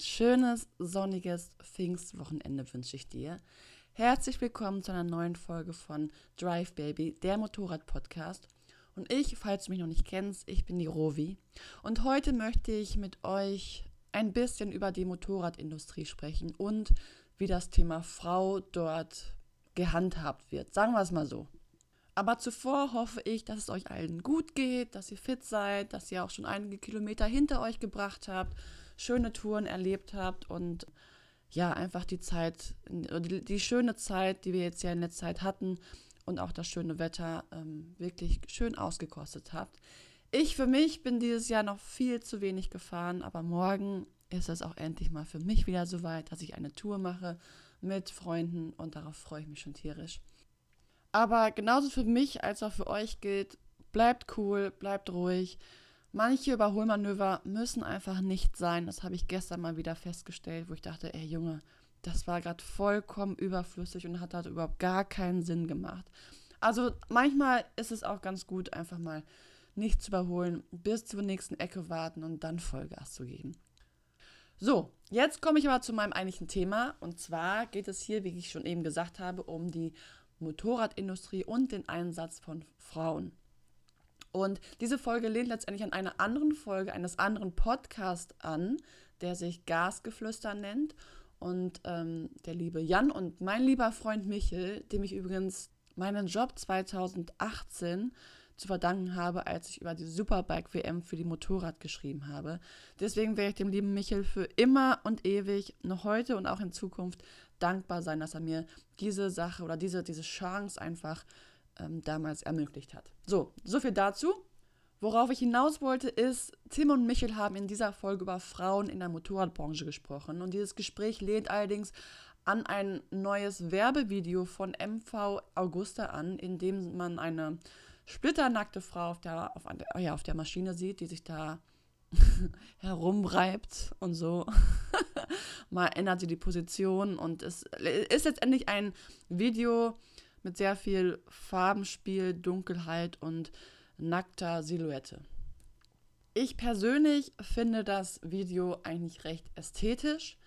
schönes, sonniges Pfingstwochenende wünsche ich dir. Herzlich willkommen zu einer neuen Folge von Drive Baby, der Motorrad-Podcast. Und ich, falls du mich noch nicht kennst, ich bin die Rovi. Und heute möchte ich mit euch ein bisschen über die Motorradindustrie sprechen und wie das Thema Frau dort gehandhabt wird. Sagen wir es mal so. Aber zuvor hoffe ich, dass es euch allen gut geht, dass ihr fit seid, dass ihr auch schon einige Kilometer hinter euch gebracht habt, schöne Touren erlebt habt und ja, einfach die Zeit, die, die schöne Zeit, die wir jetzt ja in letzter Zeit hatten und auch das schöne Wetter ähm, wirklich schön ausgekostet habt. Ich für mich bin dieses Jahr noch viel zu wenig gefahren, aber morgen ist es auch endlich mal für mich wieder soweit, dass ich eine Tour mache mit Freunden und darauf freue ich mich schon tierisch. Aber genauso für mich als auch für euch gilt, bleibt cool, bleibt ruhig. Manche Überholmanöver müssen einfach nicht sein. Das habe ich gestern mal wieder festgestellt, wo ich dachte, ey Junge, das war gerade vollkommen überflüssig und hat halt überhaupt gar keinen Sinn gemacht. Also manchmal ist es auch ganz gut, einfach mal nicht zu überholen, bis zur nächsten Ecke warten und dann Vollgas zu geben. So, jetzt komme ich aber zu meinem eigentlichen Thema. Und zwar geht es hier, wie ich schon eben gesagt habe, um die Motorradindustrie und den Einsatz von Frauen. Und diese Folge lehnt letztendlich an einer anderen Folge eines anderen Podcasts an, der sich Gasgeflüster nennt. Und ähm, der liebe Jan und mein lieber Freund Michel, dem ich übrigens meinen Job 2018 zu verdanken habe, als ich über die Superbike WM für die Motorrad geschrieben habe. Deswegen werde ich dem lieben Michel für immer und ewig, noch heute und auch in Zukunft, dankbar sein, dass er mir diese Sache oder diese, diese Chance einfach ähm, damals ermöglicht hat. So, so viel dazu. Worauf ich hinaus wollte, ist, Tim und Michel haben in dieser Folge über Frauen in der Motorradbranche gesprochen. Und dieses Gespräch lehnt allerdings an ein neues Werbevideo von MV Augusta an, in dem man eine splitternackte Frau auf der, auf, ja, auf der Maschine sieht, die sich da herumreibt und so. Mal ändert sie die Position und es ist letztendlich ein Video mit sehr viel Farbenspiel, Dunkelheit und nackter Silhouette. Ich persönlich finde das Video eigentlich recht ästhetisch,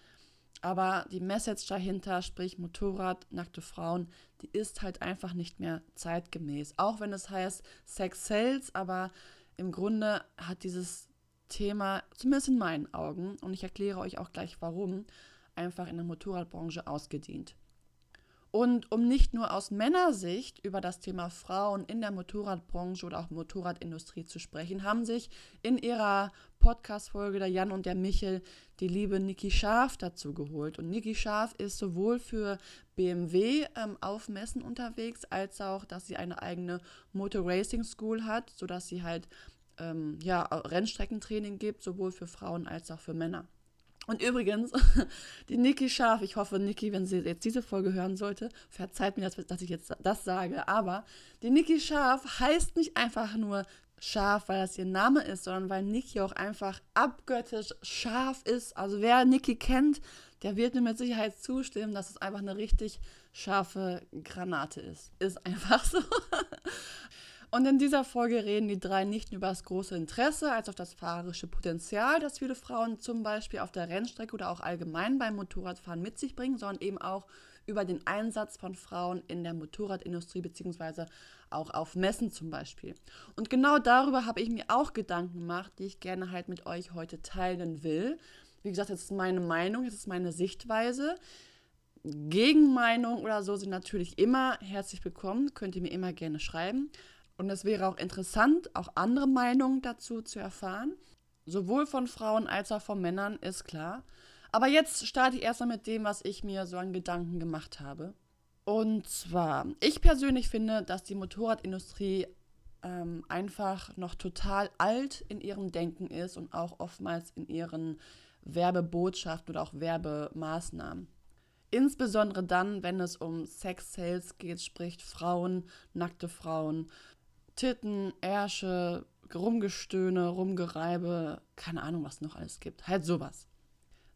aber die Message dahinter, sprich Motorrad, nackte Frauen, die ist halt einfach nicht mehr zeitgemäß. Auch wenn es heißt Sex Sales, aber im Grunde hat dieses Thema, zumindest in meinen Augen, und ich erkläre euch auch gleich warum, einfach in der Motorradbranche ausgedient. Und um nicht nur aus Männersicht über das Thema Frauen in der Motorradbranche oder auch Motorradindustrie zu sprechen, haben sich in ihrer Podcast-Folge der Jan und der Michel die liebe Niki Scharf dazu geholt. Und Niki Scharf ist sowohl für BMW ähm, auf Messen unterwegs, als auch, dass sie eine eigene Motor Racing School hat, sodass sie halt ähm, ja, Rennstreckentraining gibt, sowohl für Frauen als auch für Männer. Und übrigens, die Niki Scharf, ich hoffe, Niki, wenn sie jetzt diese Folge hören sollte, verzeiht mir, dass, ich jetzt das sage, aber die Niki Scharf heißt nicht einfach nur scharf, weil das ihr Name ist, sondern weil Niki auch einfach abgöttisch scharf ist. Also wer Niki kennt, der wird mir mit Sicherheit zustimmen, dass es einfach eine richtig scharfe Granate ist. Ist einfach so. Und in dieser Folge reden die drei nicht nur über das große Interesse als auch das fahrerische Potenzial, das viele Frauen zum Beispiel auf der Rennstrecke oder auch allgemein beim Motorradfahren mit sich bringen, sondern eben auch über den Einsatz von Frauen in der Motorradindustrie beziehungsweise auch auf Messen zum Beispiel. Und genau darüber habe ich mir auch Gedanken gemacht, die ich gerne halt mit euch heute teilen will. Wie gesagt, das ist meine Meinung, das ist meine Sichtweise. Gegenmeinung oder so sind natürlich immer herzlich willkommen, könnt ihr mir immer gerne schreiben. Und es wäre auch interessant, auch andere Meinungen dazu zu erfahren. Sowohl von Frauen als auch von Männern, ist klar. Aber jetzt starte ich erstmal mit dem, was ich mir so an Gedanken gemacht habe. Und zwar, ich persönlich finde, dass die Motorradindustrie ähm, einfach noch total alt in ihrem Denken ist und auch oftmals in ihren Werbebotschaften oder auch Werbemaßnahmen. Insbesondere dann, wenn es um Sex-Sales geht, spricht Frauen, nackte Frauen, Titten, Ärsche, Rumgestöhne, Rumgereibe, keine Ahnung, was noch alles gibt. Halt sowas.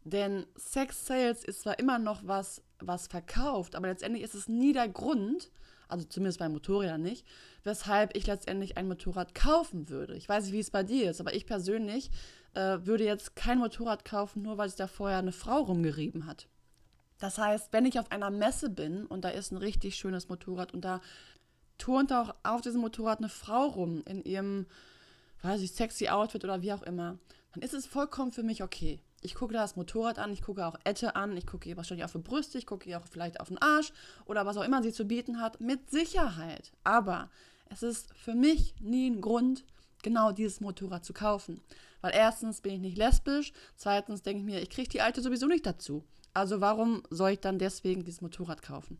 Denn Sex Sales ist zwar immer noch was, was verkauft, aber letztendlich ist es nie der Grund, also zumindest bei Motorrädern nicht, weshalb ich letztendlich ein Motorrad kaufen würde. Ich weiß nicht, wie es bei dir ist, aber ich persönlich äh, würde jetzt kein Motorrad kaufen, nur weil sich da vorher eine Frau rumgerieben hat. Das heißt, wenn ich auf einer Messe bin und da ist ein richtig schönes Motorrad und da turnt auch auf diesem Motorrad eine Frau rum in ihrem, weiß ich, sexy Outfit oder wie auch immer, dann ist es vollkommen für mich okay. Ich gucke das Motorrad an, ich gucke auch Ette an, ich gucke ihr wahrscheinlich auf die Brüste, ich gucke ihr auch vielleicht auf den Arsch oder was auch immer sie zu bieten hat, mit Sicherheit. Aber es ist für mich nie ein Grund, genau dieses Motorrad zu kaufen. Weil erstens bin ich nicht lesbisch, zweitens denke ich mir, ich kriege die alte sowieso nicht dazu. Also warum soll ich dann deswegen dieses Motorrad kaufen?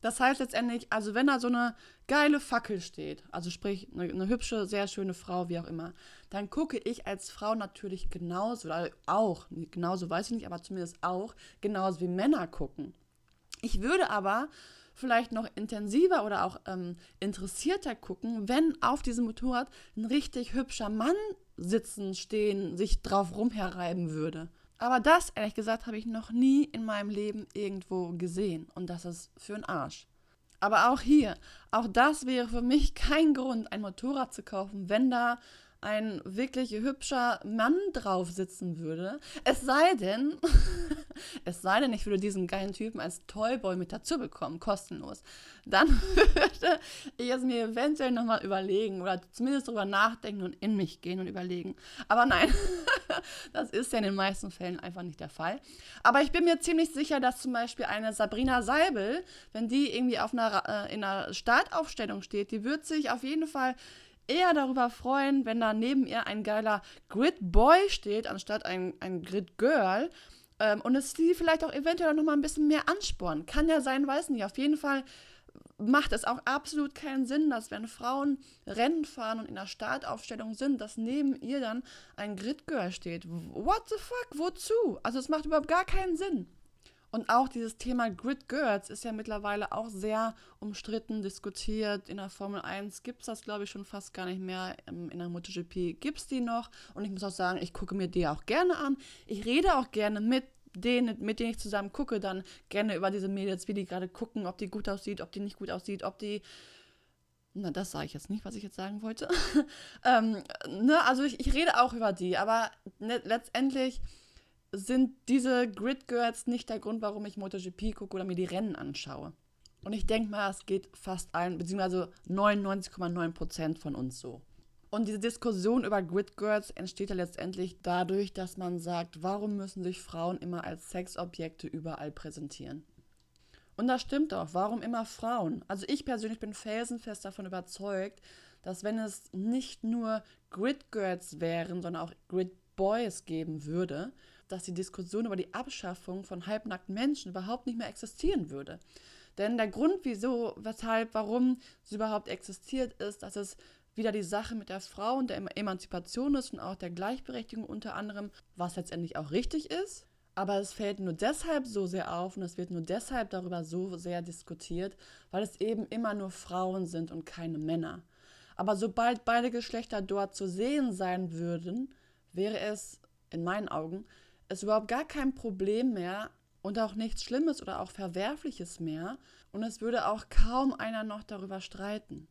Das heißt letztendlich, also wenn da so eine geile Fackel steht, also sprich eine, eine, hübsche, sehr schöne Frau, wie auch immer, dann gucke ich als Frau natürlich genauso, oder auch, genauso weiß ich nicht, aber zumindest auch, genauso wie Männer gucken. Ich würde aber vielleicht noch intensiver oder auch ähm, interessierter gucken, wenn auf diesem Motorrad ein richtig hübscher Mann sitzen, stehen, sich drauf rumherreiben würde. Aber das, ehrlich gesagt, habe ich noch nie in meinem Leben irgendwo gesehen. Und das ist für einen Arsch. Aber auch hier, auch das wäre für mich kein Grund, ein Motorrad zu kaufen, wenn da ein wirklich hübscher Mann drauf sitzen würde. Es sei denn, es sei denn, ich würde diesen geilen Typen als Toyboy mit dazu bekommen, kostenlos. Dann würde ich es mir eventuell nochmal überlegen oder zumindest drüber nachdenken und in mich gehen und überlegen. Aber nein, das ist ja in den meisten Fällen einfach nicht der Fall. Aber ich bin mir ziemlich sicher, dass zum Beispiel eine Sabrina Seibel, wenn die irgendwie auf einer, äh, in einer Startaufstellung steht, die wird sich auf jeden Fall eher darüber freuen, wenn da neben ihr ein geiler Grid Boy steht, anstatt ein, ein Grid Girl. Ähm, und es die vielleicht auch eventuell noch mal ein bisschen mehr anspornen. Kann ja sein, weiß nicht. Auf jeden Fall macht es auch absolut keinen Sinn, dass wenn Frauen Rennen fahren und in der Startaufstellung sind, dass neben ihr dann ein Grid Girl steht. What the fuck? Wozu? Also es macht überhaupt gar keinen Sinn. Und auch dieses Thema Grid Girls ist ja mittlerweile auch sehr umstritten, diskutiert. In der Formel 1 gibt es das, glaube ich, schon fast gar nicht mehr. In der MotoGP gibt es die noch. Und ich muss auch sagen, ich gucke mir die auch gerne an. Ich rede auch gerne mit denen, mit denen ich zusammen gucke, dann gerne über diese Mädels, wie die gerade gucken, ob die gut aussieht, ob die nicht gut aussieht, ob die na, das sage ich jetzt nicht, was ich jetzt sagen wollte. ähm, ne, also ich, ich, rede auch über die, aber ne, letztendlich sind diese Grid Girls nicht der Grund, warum ich MotoGP gucke oder mir die Rennen anschaue. Und ich denke mal, es geht fast allen, beziehungsweise 99,9% von uns so. Und diese Diskussion über Grid Girls entsteht ja letztendlich dadurch, dass man sagt, warum müssen sich Frauen immer als Sexobjekte überall präsentieren? Und das stimmt auch. Warum immer Frauen? Also ich persönlich bin felsenfest davon überzeugt, dass wenn es nicht nur Grid Girls wären, sondern auch Grid Boys geben würde, dass die Diskussion über die Abschaffung von halbnackten Menschen überhaupt nicht mehr existieren würde. Denn der Grund, wieso, weshalb, warum sie überhaupt existiert, ist, dass es wieder die Sache mit der Frau und der Emanzipation ist und auch der Gleichberechtigung unter anderem, was letztendlich auch richtig ist. Aber es fällt nur deshalb so sehr auf und es wird nur deshalb darüber so sehr diskutiert, weil es eben immer nur Frauen sind und keine Männer. Aber sobald beide Geschlechter dort zu sehen sein würden, wäre es in meinen Augen ist überhaupt gar kein Problem mehr und auch nichts Schlimmes oder auch Verwerfliches mehr und es würde auch kaum einer noch darüber streiten.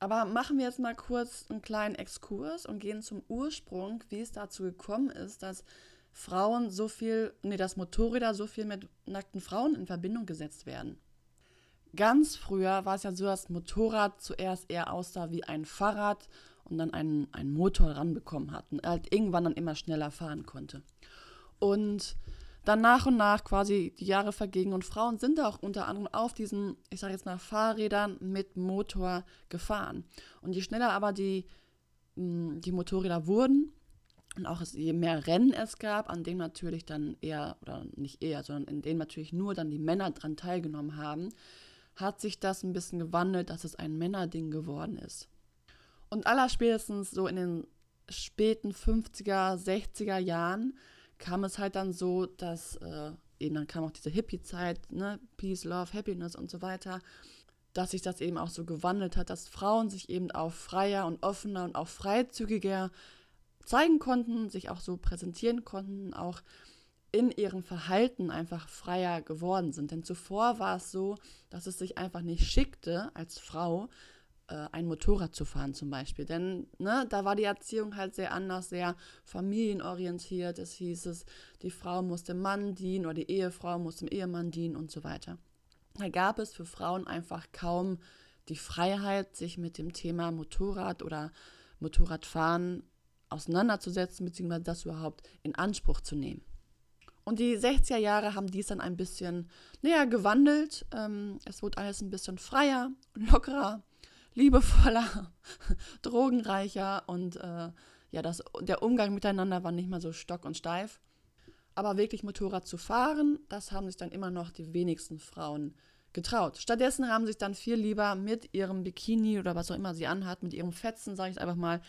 Aber machen wir jetzt mal kurz einen kleinen Exkurs und gehen zum Ursprung, wie es dazu gekommen ist, dass Frauen so viel, nee, dass Motorräder so viel mit nackten Frauen in Verbindung gesetzt werden. Ganz früher war es ja so, dass Motorrad zuerst eher aussah wie ein Fahrrad und dann einen, einen Motor ranbekommen hat und halt irgendwann dann immer schneller fahren konnte. Und dann nach und nach quasi die Jahre vergingen und Frauen sind auch unter anderem auf diesen, ich sage jetzt mal, Fahrrädern mit Motor gefahren. Und je schneller aber die, mm, die Motorräder wurden und auch je mehr Rennen es gab, an denen natürlich dann eher, oder nicht eher, sondern in denen natürlich nur dann die Männer dran teilgenommen haben, hat sich das ein bisschen gewandelt, dass es ein Männerding geworden ist. Und allerspätestens so in den späten 50er, 60er Jahren kam es halt dann so, dass äh, eben dann kam auch diese Hippie-Zeit, ne, Peace, Love, Happiness und so weiter, dass sich das eben auch so gewandelt hat, dass Frauen sich eben auch freier und offener und auch freizügiger zeigen konnten, sich auch so präsentieren konnten, auch in ihrem Verhalten einfach freier geworden sind. Denn zuvor war es so, dass es sich einfach nicht schickte, als Frau ein Motorrad zu fahren zum Beispiel. Denn ne, da war die Erziehung halt sehr anders, sehr familienorientiert. Es hieß es, die Frau muss dem Mann dienen oder die Ehefrau muss dem Ehemann dienen und so weiter. Da gab es für Frauen einfach kaum die Freiheit, sich mit dem Thema Motorrad oder Motorradfahren auseinanderzusetzen, beziehungsweise das überhaupt in Anspruch zu nehmen. Und die 60er Jahre haben dies dann ein bisschen, naja, gewandelt. Ähm, es wurde alles ein bisschen freier, lockerer, liebevoller, drogenreicher und äh, ja, das, der Umgang miteinander war nicht mehr so stock und steif. Aber wirklich Motorrad zu fahren, das haben sich dann immer noch die wenigsten Frauen getraut. Stattdessen haben sich dann viel lieber mit ihrem Bikini oder was auch immer sie anhat, mit ihrem Fetzen, sage ich einfach mal,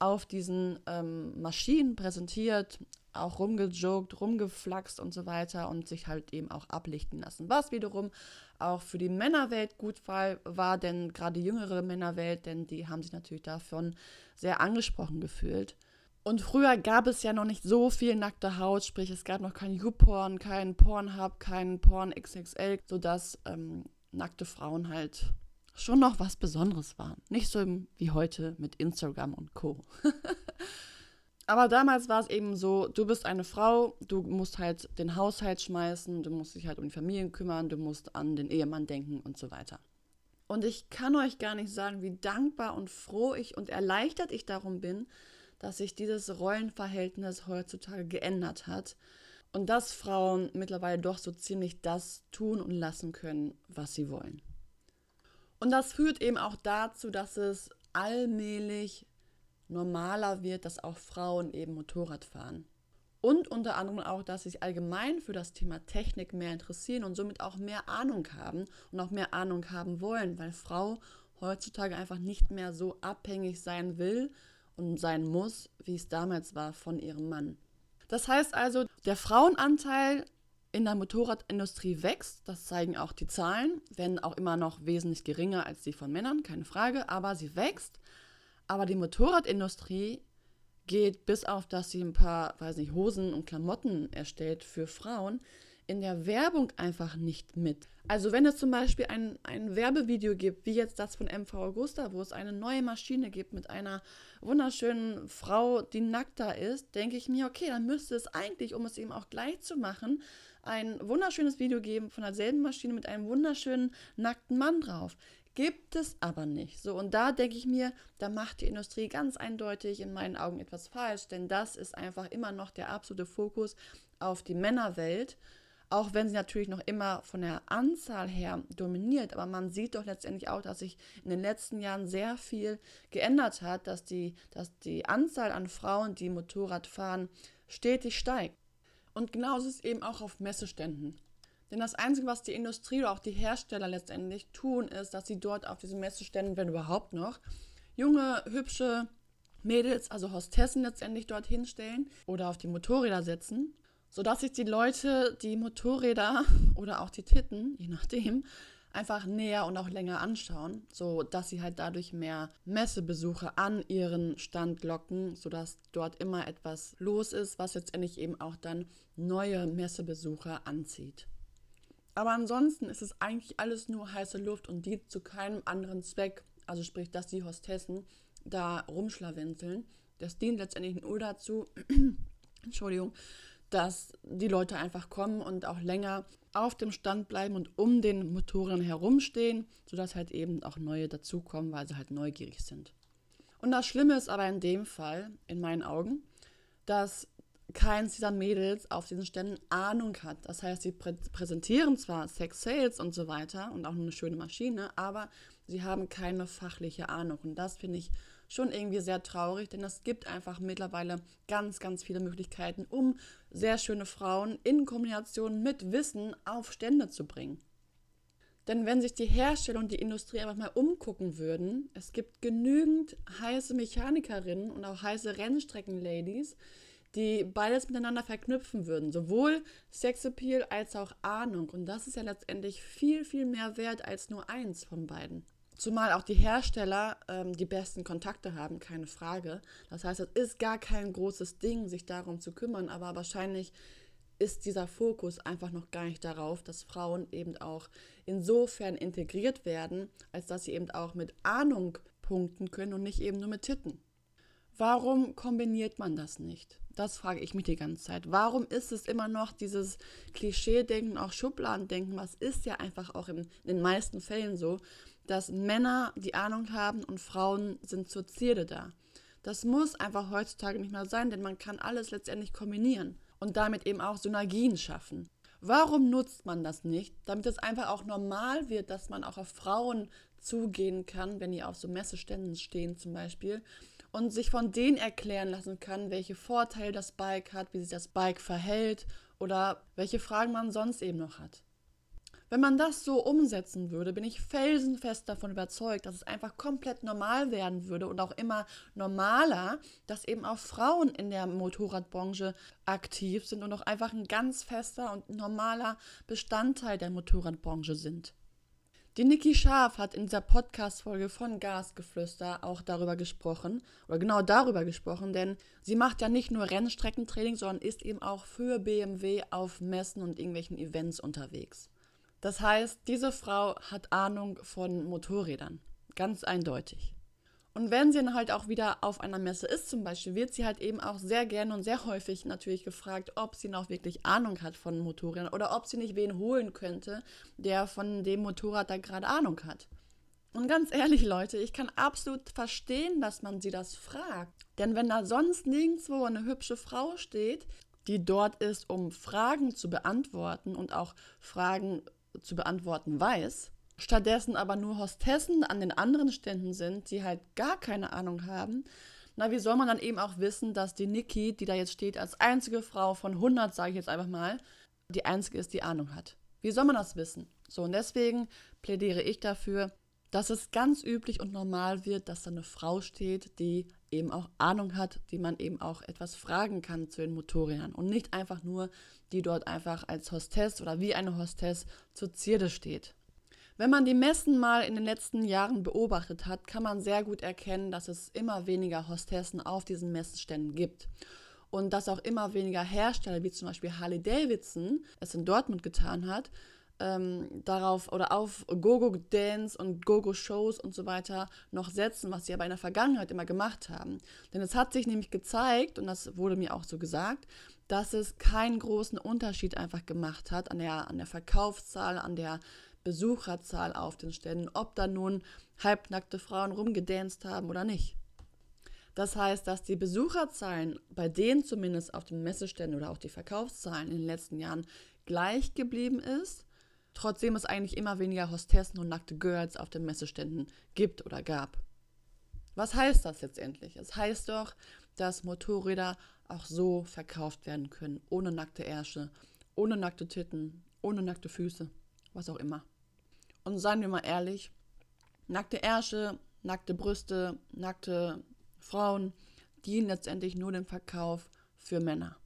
auf diesen ähm, Maschinen präsentiert, auch rumgejoggt, rumgeflaxt und so weiter und sich halt eben auch ablichten lassen. Was wiederum auch für die Männerwelt gut war, war denn gerade jüngere Männerwelt, denn die haben sich natürlich davon sehr angesprochen gefühlt. Und früher gab es ja noch nicht so viel nackte Haut, sprich es gab noch kein YouPorn, kein Pornhub, kein Porn XXL, sodass ähm, nackte Frauen halt schon noch was Besonderes waren. Nicht so wie heute mit Instagram und Co. Aber damals war es eben so, du bist eine Frau, du musst halt den Haushalt schmeißen, du musst dich halt um die Familien kümmern, du musst an den Ehemann denken und so weiter. Und ich kann euch gar nicht sagen, wie dankbar und froh ich und erleichtert ich darum bin, dass sich dieses Rollenverhältnis heutzutage geändert hat und dass Frauen mittlerweile doch so ziemlich das tun und lassen können, was sie wollen. Und das führt eben auch dazu, dass es allmählich normaler wird, dass auch Frauen eben Motorrad fahren. Und unter anderem auch, dass sich allgemein für das Thema Technik mehr interessieren und somit auch mehr Ahnung haben und auch mehr Ahnung haben wollen, weil Frau heutzutage einfach nicht mehr so abhängig sein will und sein muss, wie es damals war von ihrem Mann. Das heißt also, der Frauenanteil in der Motorradindustrie wächst, das zeigen auch die Zahlen, wenn auch immer noch wesentlich geringer als die von Männern, keine Frage, aber sie wächst. Aber die Motorradindustrie geht bis auf, dass sie ein paar, weiß nicht, Hosen und Klamotten erstellt für Frauen, in der Werbung einfach nicht mit. Also wenn es zum Beispiel ein, ein Werbevideo gibt, wie jetzt das von MV Augusta, wo es eine neue Maschine gibt mit einer wunderschönen Frau, die nackt da ist, denke ich mir, okay, dann müsste es eigentlich, um es eben auch gleich zu machen, ein wunderschönes Video geben von derselben Maschine mit einem wunderschönen nackten Mann drauf. Gibt es aber nicht. So, und da denke ich mir, da macht die Industrie ganz eindeutig in meinen Augen etwas falsch, denn das ist einfach immer noch der absolute Fokus auf die Männerwelt, auch wenn sie natürlich noch immer von der Anzahl her dominiert. Aber man sieht doch letztendlich auch, dass sich in den letzten Jahren sehr viel geändert hat, dass die, dass die Anzahl an Frauen, die Motorrad fahren, stetig steigt. Und genauso ist es eben auch auf Messeständen. Denn das Einzige, was die Industrie oder auch die Hersteller letztendlich tun, ist, dass sie dort auf diesen Messeständen, wenn überhaupt noch, junge, hübsche Mädels, also Hostessen letztendlich dort hinstellen oder auf die Motorräder setzen, sodass sich die Leute die Motorräder oder auch die Titten, je nachdem, einfach näher und auch länger anschauen, sodass sie halt dadurch mehr Messebesucher an ihren Stand locken, sodass dort immer etwas los ist, was letztendlich eben auch dann neue Messebesucher anzieht. Aber ansonsten ist es eigentlich alles nur heiße Luft und dient zu keinem anderen Zweck. Also sprich, dass die Hostessen da rumschlawenzeln. Das dient letztendlich nur dazu, Entschuldigung, dass die Leute einfach kommen und auch länger auf dem Stand bleiben und um den Motoren herumstehen, sodass halt eben auch neue dazukommen, weil sie halt neugierig sind. Und das Schlimme ist aber in dem Fall, in meinen Augen, dass keins dieser Mädels auf diesen Ständen Ahnung hat. Das heißt, sie prä präsentieren zwar Sex Sales und so weiter und auch eine schöne Maschine, aber sie haben keine fachliche Ahnung. Und das finde ich schon irgendwie sehr traurig, denn es gibt einfach mittlerweile ganz, ganz viele Möglichkeiten, um sehr schöne Frauen in Kombination mit Wissen auf Stände zu bringen. Denn wenn sich die Hersteller und die Industrie einfach mal umgucken würden, es gibt genügend heiße Mechanikerinnen und auch heiße Rennstrecken-Ladies, die beides miteinander verknüpfen würden, sowohl Sexappeal als auch Ahnung. Und das ist ja letztendlich viel, viel mehr wert als nur eins von beiden. Zumal auch die Hersteller ähm, die besten Kontakte haben, keine Frage. Das heißt, es ist gar kein großes Ding, sich darum zu kümmern, aber wahrscheinlich ist dieser Fokus einfach noch gar nicht darauf, dass Frauen eben auch insofern integriert werden, als dass sie eben auch mit Ahnung punkten können und nicht eben nur mit Titten. Warum kombiniert man das nicht? Das frage ich mich die ganze Zeit. Warum ist es immer noch dieses Klischee-Denken, auch Schubladendenken? Was ist ja einfach auch in, den meisten Fällen so, dass Männer die Ahnung haben und Frauen sind zur Zierde da. Das muss einfach heutzutage nicht mehr sein, denn man kann alles letztendlich kombinieren und damit eben auch Synergien schaffen. Warum nutzt man das nicht? Damit es einfach auch normal wird, dass man auch auf Frauen zugehen kann, wenn die auf so Messeständen stehen zum Beispiel und sich von denen erklären lassen kann, welche Vorteile das Bike hat, wie sich das Bike verhält oder welche Fragen man sonst eben noch hat. Wenn man das so umsetzen würde, bin ich felsenfest davon überzeugt, dass es einfach komplett normal werden würde und auch immer normaler, dass eben auch Frauen in der Motorradbranche aktiv sind und auch einfach ein ganz fester und normaler Bestandteil der Motorradbranche sind. Die Niki Scharf hat in dieser Podcast-Folge von Gasgeflüster auch darüber gesprochen, oder genau darüber gesprochen, denn sie macht ja nicht nur Rennstreckentraining, sondern ist eben auch für BMW auf Messen und irgendwelchen Events unterwegs. Das heißt, diese Frau hat Ahnung von Motorrädern. Ganz eindeutig. Und wenn sie dann halt auch wieder auf einer Messe ist, zum Beispiel, wird sie halt eben auch sehr gerne und sehr häufig natürlich gefragt, ob sie noch wirklich Ahnung hat von Motorrädern oder ob sie nicht wen holen könnte, der von dem Motorrad da gerade Ahnung hat. Und ganz ehrlich, Leute, ich kann absolut verstehen, dass man sie das fragt. Denn wenn da sonst nirgendwo eine hübsche Frau steht, die dort ist, um Fragen zu beantworten und auch Fragen zu beantworten weiß, stattdessen aber nur Hostessen an den anderen Ständen sind, die halt gar keine Ahnung haben, na, wie soll man dann eben auch wissen, dass die Niki, die da jetzt steht, als einzige Frau von 100, sage ich jetzt einfach mal, die einzige ist, die Ahnung hat? Wie soll man das wissen? So, und deswegen plädiere ich dafür, dass es ganz üblich und normal wird, dass da eine Frau steht, die eben auch Ahnung hat, die man eben auch etwas fragen kann zu den Motorrädern und nicht einfach nur, die dort einfach als Hostess oder wie eine Hostess zur Zierde steht. Wenn man die Messen mal in den letzten Jahren beobachtet hat, kann man sehr gut erkennen, dass es immer weniger Hostessen auf diesen Messeständen gibt. Und dass auch immer weniger Hersteller, wie zum Beispiel Harley Davidson, es in Dortmund getan hat, ähm, darauf oder auf Gogo Dance und Gogo Shows und so weiter noch setzen, was sie aber in der Vergangenheit immer gemacht haben. Denn es hat sich nämlich gezeigt, und das wurde mir auch so gesagt, dass es keinen großen Unterschied einfach gemacht hat an der, an der Verkaufszahl, an der Besucherzahl auf den Ständen, ob da nun halbnackte Frauen rumgedanzt haben oder nicht. Das heißt, dass die Besucherzahlen bei denen zumindest auf den Messeständen oder auch die Verkaufszahlen in den letzten Jahren gleich geblieben ist, trotzdem es eigentlich immer weniger Hostessen und nackte Girls auf den Messeständen gibt oder gab. Was heißt das letztendlich? Es heißt doch, dass Motorräder auch so verkauft werden können, ohne nackte Ärsche, ohne nackte Titten, ohne nackte Füße, was auch immer. Und seien wir mal ehrlich, nackte Ärsche, nackte Brüste, nackte Frauen dienen letztendlich nur dem Verkauf für Männer,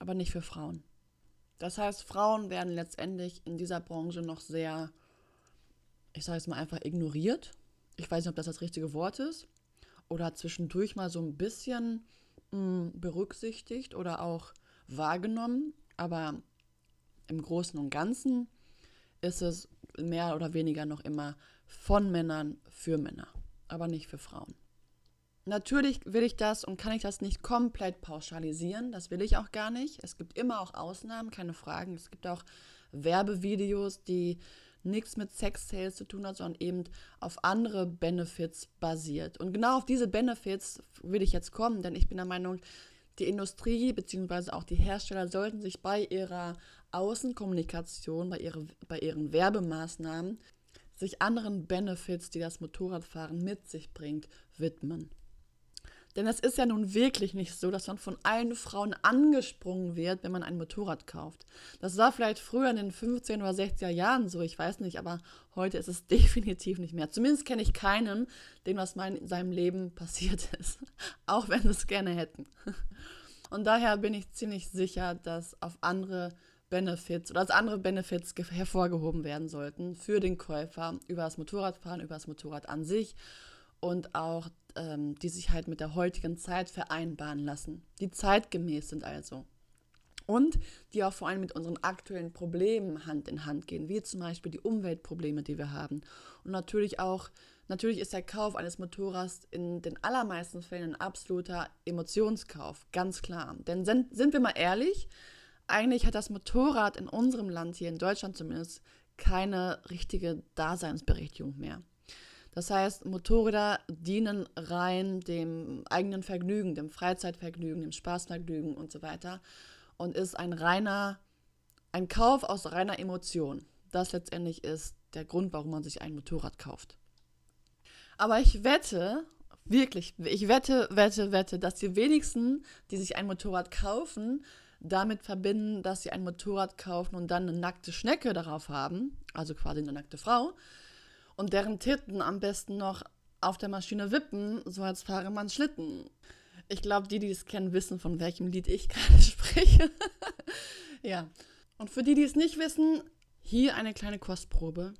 aber nicht für Frauen. Das heißt, Frauen werden letztendlich in dieser Branche noch sehr, ich sage es mal einfach, ignoriert. Ich weiß nicht, ob das das richtige Wort ist. Oder zwischendurch mal so ein bisschen mh, hm, berücksichtigt oder auch wahrgenommen. Aber im Großen und Ganzen ist es mehr oder weniger noch immer von Männern für Männer, aber nicht für Frauen. Natürlich will ich das und kann ich das nicht komplett pauschalisieren. Das will ich auch gar nicht. Es gibt immer auch Ausnahmen, keine Fragen. Es gibt auch Werbevideos, die nichts mit Sex-Sales zu tun hat, sondern eben auf andere Benefits basiert. Und genau auf diese Benefits will ich jetzt kommen, denn ich bin der Meinung, die Industrie bzw. auch die Hersteller sollten sich bei ihrer Außenkommunikation, bei, ihre, bei ihren Werbemaßnahmen, sich anderen Benefits, die das Motorradfahren mit sich bringt, widmen. Denn es ist ja nun wirklich nicht so, dass man von allen Frauen angesprungen wird, wenn man ein Motorrad kauft. Das war vielleicht früher in den 15 oder 60er Jahren so, ich weiß nicht, aber heute ist es definitiv nicht mehr. Zumindest kenne ich keinen, dem was mal in seinem Leben passiert ist. Auch wenn sie es gerne hätten. Und daher bin ich ziemlich sicher, dass auf andere Benefits oder als andere Benefits hervorgehoben werden sollten für den Käufer über das Motorradfahren, über das Motorrad an sich und auch ähm, die sich halt mit der heutigen Zeit vereinbaren lassen, die zeitgemäß sind also. und die auch vor allem mit unseren aktuellen Problemen Hand in Hand gehen, wie zum Beispiel die Umweltprobleme, die wir haben. Und natürlich auch, natürlich ist der Kauf eines Motorrads in den allermeisten Fällen ein absoluter Emotionskauf, ganz klar. Denn sind, sind wir mal ehrlich, eigentlich hat das Motorrad in unserem Land, hier in Deutschland zumindest, keine richtige Daseinsberechtigung mehr. Das heißt, Motorräder dienen rein dem eigenen Vergnügen, dem Freizeitvergnügen, dem Spaßvergnügen und so weiter und ist ein reiner, ein Kauf aus reiner Emotion. Das letztendlich ist der Grund, warum man sich ein Motorrad kauft. Aber ich wette, wirklich, ich wette, wette, wette, dass die wenigsten, die sich ein Motorrad kaufen, damit verbinden, dass sie ein Motorrad kaufen und dann eine nackte Schnecke darauf haben, also quasi eine nackte Frau, und deren Titten am besten noch auf der Maschine wippen, so als fahre man Schlitten. Ich glaube, die, die es kennen, wissen, von welchem Lied ich gerade spreche. ja. Und für die, die es nicht wissen, hier eine kleine Kostprobe.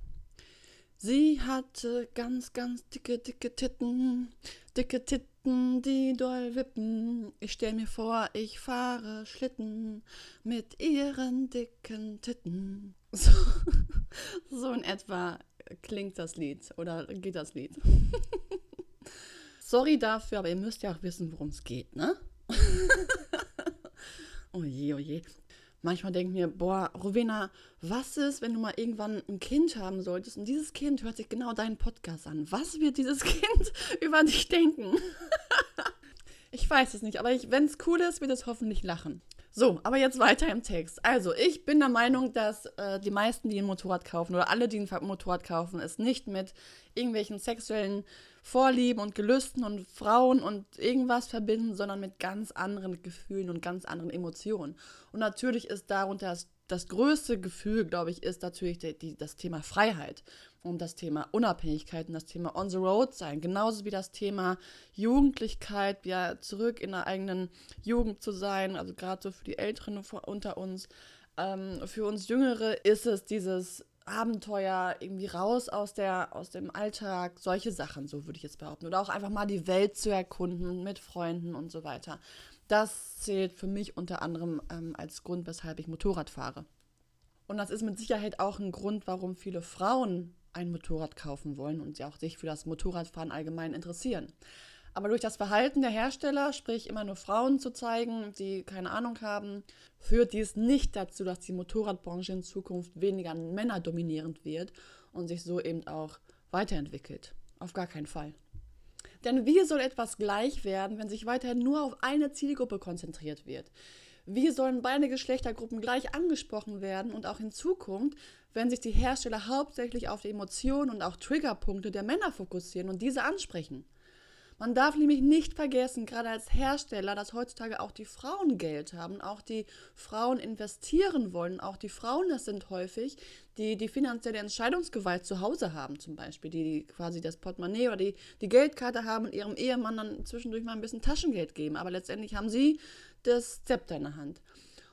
Sie hatte ganz, ganz dicke, dicke Titten, dicke Titten, die doll wippen. Ich stell mir vor, ich fahre Schlitten mit ihren dicken Titten. So, so in etwa klingt das Lied oder geht das Lied. Sorry dafür, aber ihr müsst ja auch wissen, worum es geht, ne? oh je, oh je. Manchmal denke ich mir, boah, Rowena, was ist, wenn du mal irgendwann ein Kind haben solltest und dieses Kind hört sich genau deinen Podcast an? Was wird dieses Kind über dich denken? ich weiß es nicht, aber wenn es cool ist, wird es hoffentlich lachen. So, aber jetzt weiter im Text. Also, ich bin der Meinung, dass äh, die meisten, die ein Motorrad kaufen oder alle, die ein Motorrad kaufen, es nicht mit irgendwelchen sexuellen Vorlieben und Gelüsten und Frauen und irgendwas verbinden, sondern mit ganz anderen Gefühlen und ganz anderen Emotionen. Und natürlich ist darunter das, das größte Gefühl, glaube ich, ist natürlich die, die, das Thema Freiheit und das Thema Unabhängigkeit und das Thema On the Road sein. Genauso wie das Thema Jugendlichkeit, ja, zurück in der eigenen Jugend zu sein, also gerade so für die Älteren unter uns. Ähm, für uns Jüngere ist es dieses Abenteuer, irgendwie raus aus, der, aus dem Alltag, solche Sachen, so würde ich jetzt behaupten. Oder auch einfach mal die Welt zu erkunden mit Freunden und so weiter. Das zählt für mich unter anderem ähm, als Grund, weshalb ich Motorrad fahre. Und das ist mit Sicherheit auch ein Grund, warum viele Frauen ein Motorrad kaufen wollen und sie auch sich für das Motorradfahren allgemein interessieren. Aber durch das Verhalten der Hersteller, sprich immer nur Frauen zu zeigen, die keine Ahnung haben, führt dies nicht dazu, dass die Motorradbranche in Zukunft weniger männerdominierend wird und sich so eben auch weiterentwickelt. Auf gar keinen Fall. Denn wie soll etwas gleich werden, wenn sich weiterhin nur auf eine Zielgruppe konzentriert wird? Wie sollen beide Geschlechtergruppen gleich angesprochen werden und auch in Zukunft, wenn sich die Hersteller hauptsächlich auf die Emotionen und auch Triggerpunkte der Männer fokussieren und diese ansprechen? Man darf nämlich nicht vergessen, gerade als Hersteller, dass heutzutage auch die Frauen Geld haben, auch die Frauen investieren wollen. Auch die Frauen, das sind häufig, die die finanzielle Entscheidungsgewalt zu Hause haben, zum Beispiel, die quasi das Portemonnaie oder die, die Geldkarte haben und ihrem Ehemann dann zwischendurch mal ein bisschen Taschengeld geben. Aber letztendlich haben sie das Zepter in der Hand.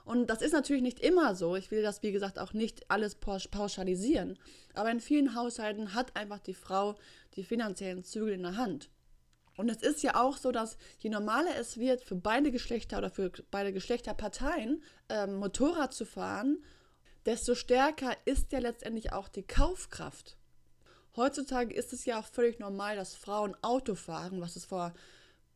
Und das ist natürlich nicht immer so. Ich will das, wie gesagt, auch nicht alles pauschalisieren. Aber in vielen Haushalten hat einfach die Frau die finanziellen Zügel in der Hand. Und es ist ja auch so, dass je normaler es wird, für beide Geschlechter oder für beide Geschlechterparteien ähm, Motorrad zu fahren, desto stärker ist ja letztendlich auch die Kaufkraft. Heutzutage ist es ja auch völlig normal, dass Frauen Auto fahren, was es vor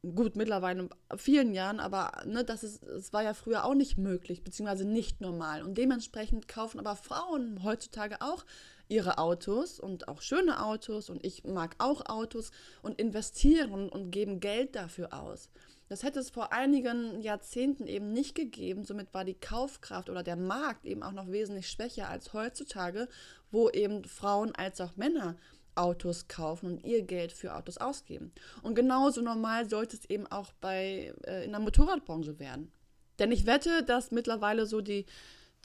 gut mittlerweile vielen Jahren, aber ne, das ist, es war ja früher auch nicht möglich, beziehungsweise nicht normal. Und dementsprechend kaufen aber Frauen heutzutage auch ihre Autos und auch schöne Autos und ich mag auch Autos und investieren und geben Geld dafür aus. Das hätte es vor einigen Jahrzehnten eben nicht gegeben. Somit war die Kaufkraft oder der Markt eben auch noch wesentlich schwächer als heutzutage, wo eben Frauen als auch Männer Autos kaufen und ihr Geld für Autos ausgeben. Und genauso normal sollte es eben auch bei, äh, in der Motorradbranche werden. Denn ich wette, dass mittlerweile so die,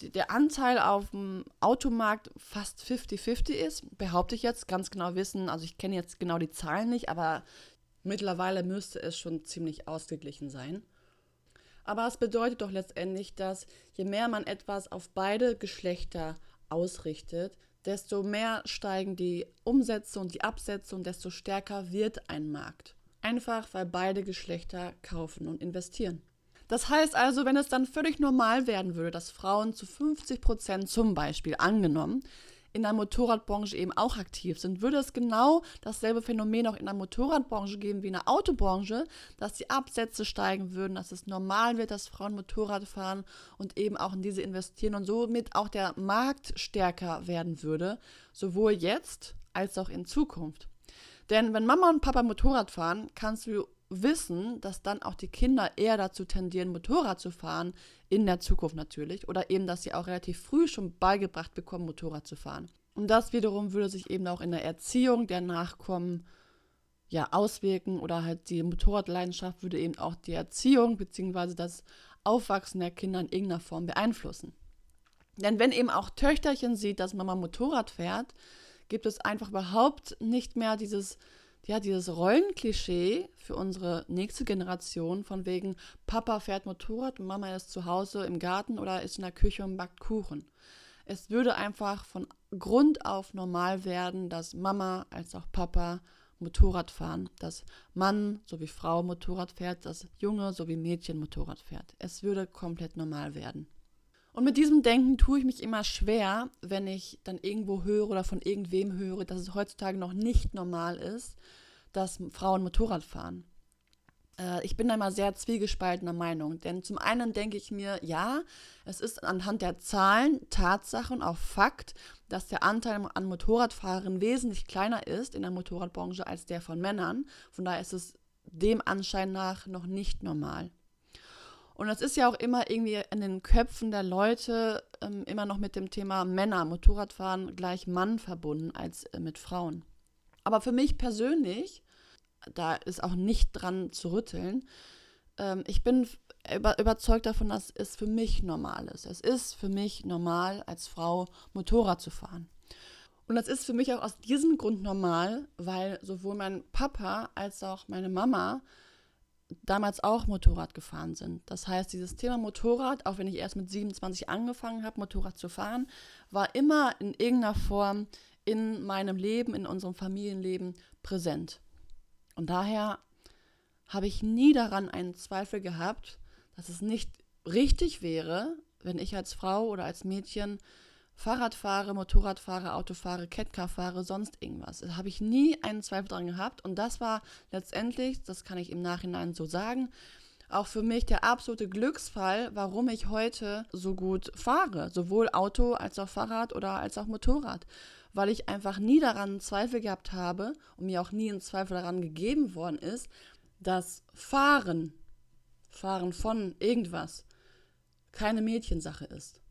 der Anteil auf dem Automarkt fast 50-50 ist, behaupte ich jetzt, ganz genau wissen. Also ich kenne jetzt genau die Zahlen nicht, aber mittlerweile müsste es schon ziemlich ausgeglichen sein. Aber es bedeutet doch letztendlich, dass je mehr man etwas auf beide Geschlechter ausrichtet, desto mehr steigen die Umsätze und die Absätze und desto stärker wird ein Markt. Einfach weil beide Geschlechter kaufen und investieren. Das heißt also, wenn es dann völlig normal werden würde, dass Frauen zu 50 Prozent zum Beispiel angenommen in der Motorradbranche eben auch aktiv sind, würde es genau dasselbe Phänomen auch in der Motorradbranche geben wie in der Autobranche, dass die Absätze steigen würden, dass es normal wird, dass Frauen Motorrad fahren und eben auch in diese investieren und somit auch der Markt stärker werden würde, sowohl jetzt als auch in Zukunft. Denn wenn Mama und Papa Motorrad fahren, kannst du wissen, dass dann auch die Kinder eher dazu tendieren, Motorrad zu fahren, in der Zukunft natürlich, oder eben, dass sie auch relativ früh schon beigebracht bekommen, Motorrad zu fahren. Und das wiederum würde sich eben auch in der Erziehung der Nachkommen ja auswirken oder halt die Motorradleidenschaft würde eben auch die Erziehung bzw. das Aufwachsen der Kinder in irgendeiner Form beeinflussen. Denn wenn eben auch Töchterchen sieht, dass Mama Motorrad fährt, gibt es einfach überhaupt nicht mehr dieses ja, dieses Rollenklischee für unsere nächste Generation von wegen Papa fährt Motorrad und Mama ist zu Hause im Garten oder ist in der Küche und backt Kuchen. Es würde einfach von Grund auf normal werden, dass Mama als auch Papa Motorrad fahren, dass Mann sowie Frau Motorrad fährt, dass Junge sowie Mädchen Motorrad fährt. Es würde komplett normal werden. Und mit diesem Denken tue ich mich immer schwer, wenn ich dann irgendwo höre oder von irgendwem höre, dass es heutzutage noch nicht normal ist, dass Frauen Motorrad fahren. Äh, ich bin da immer sehr zwiegespaltener Meinung, denn zum einen denke ich mir, ja, es ist anhand der Zahlen, Tatsache und auch Fakt, dass der Anteil an Motorradfahrern wesentlich kleiner ist in der Motorradbranche als der von Männern. Von daher ist es dem Anschein nach noch nicht normal. Und das ist ja auch immer irgendwie in den Köpfen der Leute ähm, immer noch mit dem Thema Männer, Motorradfahren gleich Mann verbunden als äh, mit Frauen. Aber für mich persönlich, da ist auch nicht dran zu rütteln, ähm, ich bin über, überzeugt davon, dass es für mich normal ist. Es ist für mich normal, als Frau Motorrad zu fahren. Und das ist für mich auch aus diesem Grund normal, weil sowohl mein Papa als auch meine Mama damals auch Motorrad gefahren sind. Das heißt, dieses Thema Motorrad, auch wenn ich erst mit 27 angefangen habe, Motorrad zu fahren, war immer in irgendeiner Form in meinem Leben, in unserem Familienleben präsent. Und daher habe ich nie daran einen Zweifel gehabt, dass es nicht richtig wäre, wenn ich als Frau oder als Mädchen Fahrrad fahre, Motorrad fahre, Auto fahre, Catcar fahre, sonst irgendwas. Da habe ich nie einen Zweifel dran gehabt. Und das war letztendlich, das kann ich im Nachhinein so sagen, auch für mich der absolute Glücksfall, warum ich heute so gut fahre. Sowohl Auto als auch Fahrrad oder als auch Motorrad. Weil ich einfach nie daran Zweifel gehabt habe und mir auch nie ein Zweifel daran gegeben worden ist, dass Fahren, Fahren von irgendwas, keine Mädchensache ist.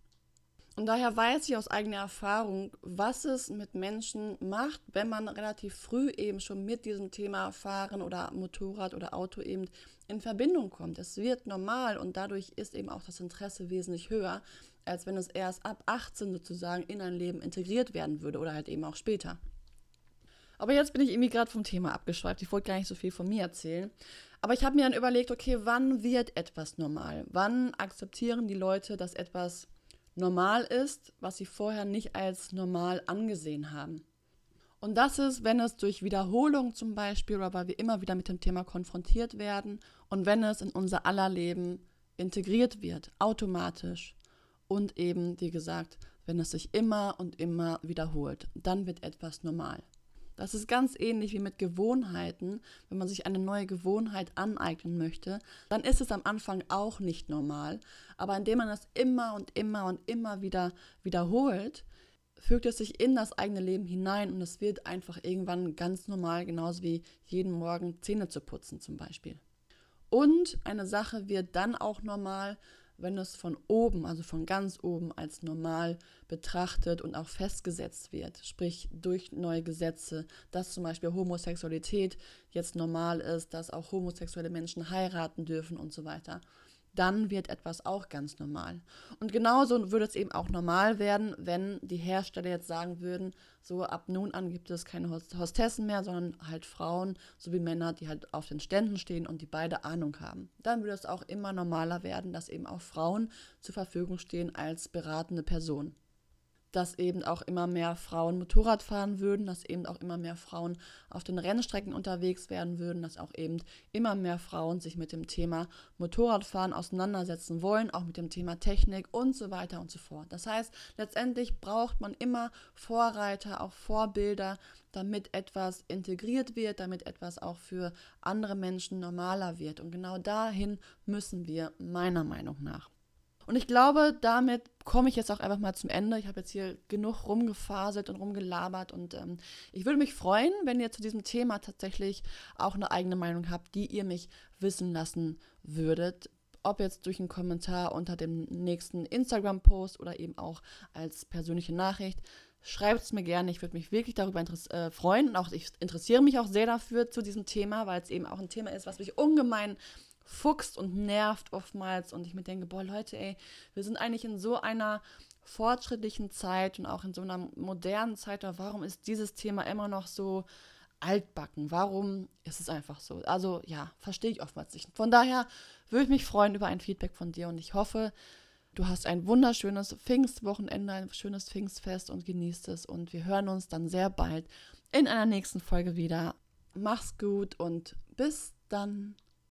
Und daher weiß ich aus eigener Erfahrung, was es mit Menschen macht, wenn man relativ früh eben schon mit diesem Thema Fahren oder Motorrad oder Auto eben in Verbindung kommt. Es wird normal und dadurch ist eben auch das Interesse wesentlich höher, als wenn es erst ab 18 sozusagen in ein Leben integriert werden würde oder halt eben auch später. Aber jetzt bin ich irgendwie gerade vom Thema abgeschweift. Ich wollte gar nicht so viel von mir erzählen. Aber ich habe mir dann überlegt, okay, wann wird etwas normal? Wann akzeptieren die Leute, dass etwas normal ist, was sie vorher nicht als normal angesehen haben. Und das ist, wenn es durch Wiederholung zum Beispiel oder weil wir immer wieder mit dem Thema konfrontiert werden und wenn es in unser aller Leben integriert wird, automatisch. Und eben, wie gesagt, wenn es sich immer und immer wiederholt, dann wird etwas normal. Das ist ganz ähnlich wie mit Gewohnheiten. Wenn man sich eine neue Gewohnheit aneignen möchte, dann ist es am Anfang auch nicht normal. Aber indem man es immer und immer und immer wieder wiederholt, fügt es sich in das eigene Leben hinein und es wird einfach irgendwann ganz normal, genauso wie jeden Morgen Zähne zu putzen zum Beispiel. Und eine Sache wird dann auch normal, wenn es von oben, also von ganz oben als normal betrachtet und auch festgesetzt wird, sprich durch neue Gesetze, dass zum Beispiel Homosexualität jetzt normal ist, dass auch homosexuelle Menschen heiraten dürfen und so weiter dann wird etwas auch ganz normal. Und genauso würde es eben auch normal werden, wenn die Hersteller jetzt sagen würden, so ab nun an gibt es keine Hostessen mehr, sondern halt Frauen sowie Männer, die halt auf den Ständen stehen und die beide Ahnung haben. Dann würde es auch immer normaler werden, dass eben auch Frauen zur Verfügung stehen als beratende Person. Dass eben auch immer mehr Frauen Motorrad fahren würden, dass eben auch immer mehr Frauen auf den Rennstrecken unterwegs werden würden, dass auch eben immer mehr Frauen sich mit dem Thema Motorradfahren auseinandersetzen wollen, auch mit dem Thema Technik und so weiter und so fort. Das heißt, letztendlich braucht man immer Vorreiter, auch Vorbilder, damit etwas integriert wird, damit etwas auch für andere Menschen normaler wird. Und genau dahin müssen wir meiner Meinung nach. Und ich glaube, damit komme ich jetzt auch einfach mal zum Ende. Ich habe jetzt hier genug rumgefaselt und rumgelabert und ähm, ich würde mich freuen, wenn ihr zu diesem Thema tatsächlich auch eine eigene Meinung habt, die ihr mich wissen lassen würdet. Ob jetzt durch einen Kommentar unter dem nächsten Instagram-Post oder eben auch als persönliche Nachricht. Schreibt es mir gerne. Ich würde mich wirklich darüber äh, freuen. Und auch ich interessiere mich auch sehr dafür zu diesem Thema, weil es eben auch ein Thema ist, was mich ungemein fuchst und nervt oftmals und ich mir denke, boah Leute, ey, wir sind eigentlich in so einer fortschrittlichen Zeit und auch in so einer modernen Zeit, warum ist dieses Thema immer noch so altbacken? Warum ist es einfach so? Also ja, verstehe ich oftmals nicht. Von daher würde ich mich freuen über ein Feedback von dir und ich hoffe, du hast ein wunderschönes Pfingstwochenende, ein schönes Pfingstfest und genießt es und wir hören uns dann sehr bald in einer nächsten Folge wieder. Mach's gut und bis dann.